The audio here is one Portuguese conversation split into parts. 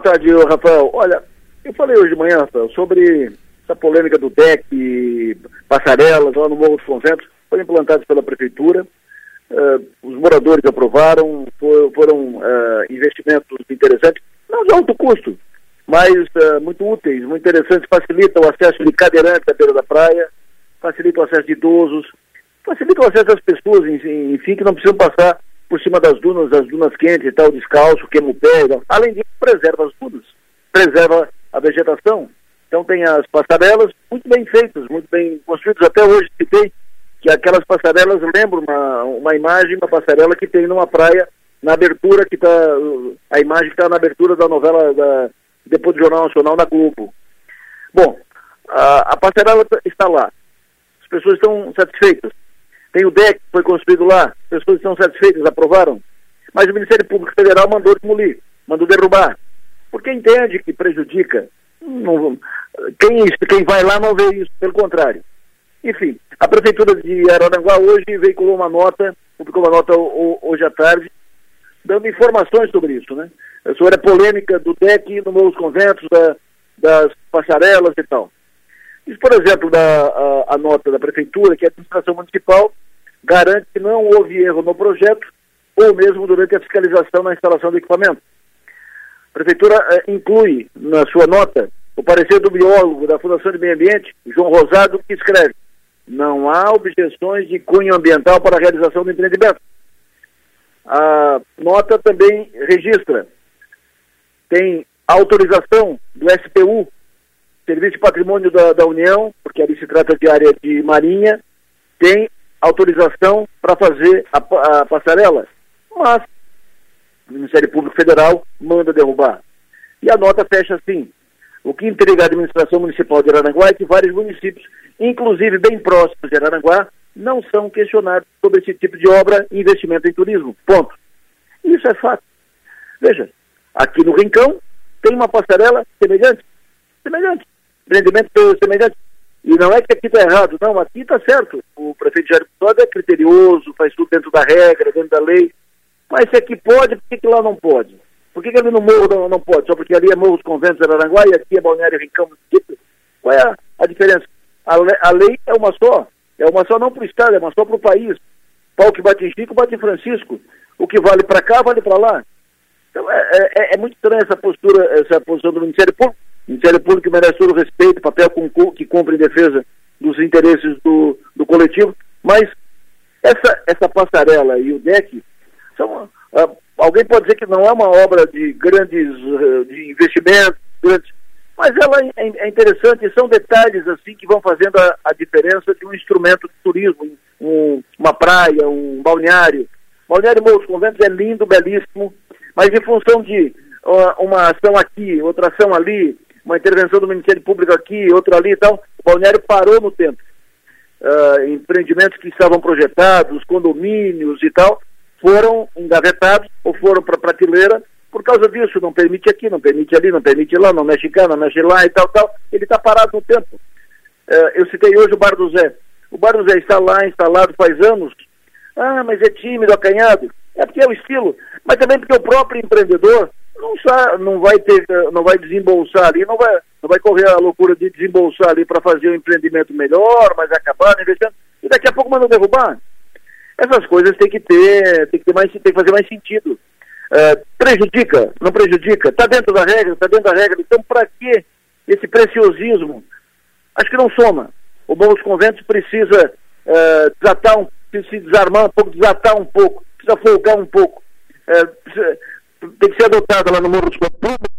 Boa tarde, Rafael. Olha, eu falei hoje de manhã, Rafael, sobre essa polêmica do DEC, passarelas lá no Morro dos Conventos, foram implantadas pela Prefeitura. Uh, os moradores aprovaram, for, foram uh, investimentos interessantes, não de alto custo, mas uh, muito úteis, muito interessantes, facilitam o acesso de cadeirantes à beira da praia, facilitam o acesso de idosos, facilitam o acesso das pessoas, enfim, que não precisam passar por cima das dunas, das dunas quentes e tal, descalço, queima o pé. Além disso, preserva as dunas, preserva a vegetação. Então tem as passarelas muito bem feitas, muito bem construídas. Até hoje citei que aquelas passarelas lembram uma, uma imagem, uma passarela que tem numa praia na abertura que está a imagem que está na abertura da novela da, depois do Jornal Nacional na Globo. Bom, a, a passarela está lá. As pessoas estão satisfeitas. Tem o DEC que foi construído lá, as pessoas estão satisfeitas, aprovaram. Mas o Ministério Público Federal mandou demolir, mandou derrubar. Porque entende que prejudica. Não, quem, quem vai lá não vê isso, pelo contrário. Enfim, a Prefeitura de Araranguá hoje veiculou uma nota, publicou uma nota hoje à tarde, dando informações sobre isso, né? Sobre a polêmica do DEC no Morro dos Conventos, da, das passarelas e tal. Por exemplo, da, a, a, nota da Prefeitura que a administração municipal garante que não houve erro no projeto ou mesmo durante a fiscalização na instalação do equipamento. A Prefeitura eh, inclui na sua nota o parecer do biólogo da Fundação de Meio Ambiente, João Rosado, que escreve: não há objeções de cunho ambiental para a realização do empreendimento. A nota também registra, tem autorização do SPU, Serviço de Patrimônio da, da União, porque ali se trata de área de marinha, tem autorização para fazer a, a passarela, mas o Ministério Público Federal manda derrubar. E a nota fecha assim: o que intriga a administração municipal de Araranguá é que vários municípios, inclusive bem próximos de Araranguá, não são questionados sobre esse tipo de obra e investimento em turismo. Ponto. Isso é fato. Veja, aqui no Rincão tem uma passarela semelhante. Semelhante. Empreendimento semelhante. E não é que aqui está errado, não, aqui está certo. O prefeito Jair Bolsonaro é criterioso, faz tudo dentro da regra, dentro da lei. Mas se aqui pode, por que, que lá não pode? Por que, que ali no Morro não, não, pode? Só porque ali é Morro dos Conventos de Araranguá e aqui é Balneário Rincão Qual é a, a diferença? A, a, lei é uma só. É uma só não para o Estado, é uma só para o país. Pau que bate em Chico, bate em Francisco. O que vale para cá, vale para lá. Então é, é, é, muito estranha essa postura, essa posição do Ministério Público. O Ministério Público merece todo o respeito, papel que cumpre em defesa dos interesses do, do coletivo, mas essa, essa passarela e o DEC são, uh, alguém pode dizer que não é uma obra de grandes uh, de investimento, grandes, mas ela é, é, interessante, são detalhes assim que vão fazendo a, a diferença de um instrumento de turismo, um, uma praia, um balneário. Balneário Morros Conventos é lindo, belíssimo, mas em função de uh, uma ação aqui, outra ação ali, uma intervenção do Ministério Público aqui, outra ali e tal, o balneário parou no tempo. Uh, empreendimentos que estavam projetados, condomínios e tal, foram engavetados ou foram para prateleira por causa disso, não permite aqui, não permite ali, não permite lá, não mexe cá, não mexe lá e tal, tal. Ele está parado no tempo. Uh, eu citei hoje o Bar do Zé. O Bar do Zé está lá, instalado faz anos. Ah, mas é tímido, acanhado. É porque é o estilo. Mas também porque o próprio empreendedor não, sabe, não vai ter, não vai desembolsar ali, não vai, não vai correr a loucura de desembolsar ali para fazer um empreendimento melhor, mas acabar investindo, e daqui a pouco manda derrubar. Essas coisas tem que ter, tem que ter mais, tem que fazer mais sentido. Uh, prejudica, não prejudica, está dentro da regra, está dentro da regra, então para que esse preciosismo? Acho que não soma. O Bom dos Conventos precisa uh, um, se desarmar um pouco, desatar um pouco, precisa folgar um pouco. Precisa, tem que ser adotada lá no Morro dos Conventos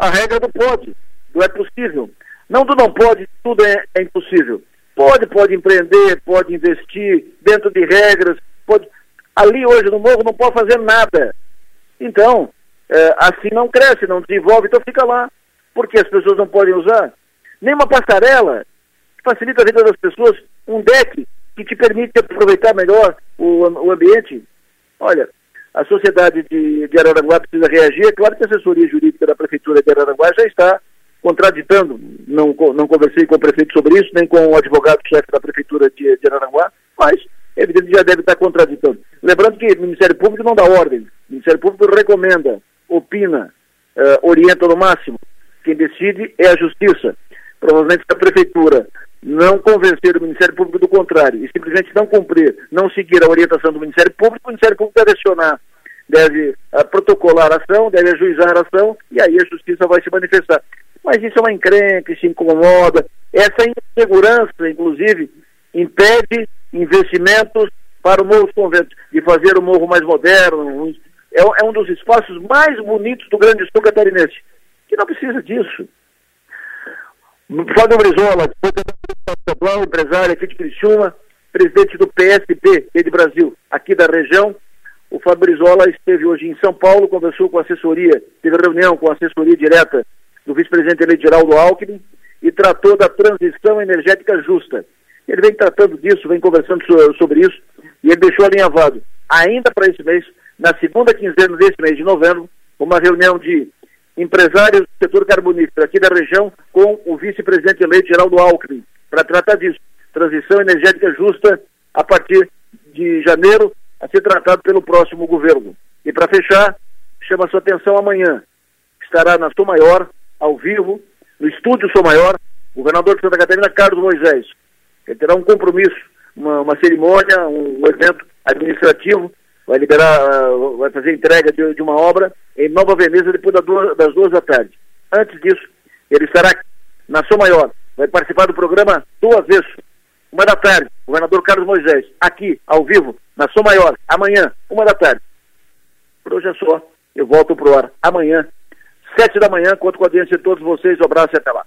a regra do pode, do é possível. Não do não pode, tudo é, é impossível. Pode, pode empreender, pode investir dentro de regras, pode. Ali hoje no morro não pode fazer nada. Então, é, assim não cresce, não desenvolve, então fica lá. Porque as pessoas não podem usar. Nem uma passarela que facilita a vida das pessoas, um deck que te permite aproveitar melhor o, o ambiente. Olha, a sociedade de, de Araranguá precisa reagir. É claro que a assessoria jurídica da Prefeitura de Araranguá já está contraditando, não, não conversei com o prefeito sobre isso, nem com o advogado-chefe da Prefeitura de, de Araranguá, mas é evidente que já deve estar contraditando. Lembrando que o Ministério Público não dá ordem, o Ministério Público recomenda, opina, uh, orienta no máximo. Quem decide é a justiça. Provavelmente a prefeitura não convencer o Ministério Público do contrário e simplesmente não cumprir, não seguir a orientação do Ministério Público, o Ministério Público deve acionar, deve uh, protocolar a ação, deve ajuizar a ação e aí a justiça vai se manifestar. Mas isso é uma encrenca, isso incomoda. Essa insegurança, inclusive, impede investimentos para o Morro dos Conventos, de fazer o morro mais moderno. É, é um dos espaços mais bonitos do Grande Sul catarinense, que não precisa disso. Fábio Brizola, empresário aqui de Criciúma, presidente do PSP, de Brasil, aqui da região. O Fábio Brizola esteve hoje em São Paulo, conversou com a assessoria, teve reunião com a assessoria direta do vice-presidente eleito Geraldo Alckmin e tratou da transição energética justa. Ele vem tratando disso, vem conversando sobre isso e ele deixou alinhavado, ainda para esse mês, na segunda quinzena desse mês de novembro, uma reunião de empresários do setor carbonífero aqui da região com o vice-presidente eleito Geraldo Alckmin, para tratar disso. Transição energética justa a partir de janeiro, a ser tratado pelo próximo governo. E para fechar, chama sua atenção amanhã. Estará na Sou Maior, ao vivo, no estúdio Sou Maior, governador de Santa Catarina, Carlos Moisés. Ele terá um compromisso, uma, uma cerimônia, um, evento administrativo, vai liberar, uh, vai fazer entrega de, de, uma obra em Nova Veneza depois das duas, das duas da tarde. Antes disso, ele estará na Sou Maior, vai participar do programa duas vezes, uma da tarde, governador Carlos Moisés, aqui, ao vivo, na Sou Maior, amanhã, uma da tarde. Por hoje é só, eu volto pro ar amanhã, sete da manhã, conto com a audiência de todos vocês, um abraço e até lá.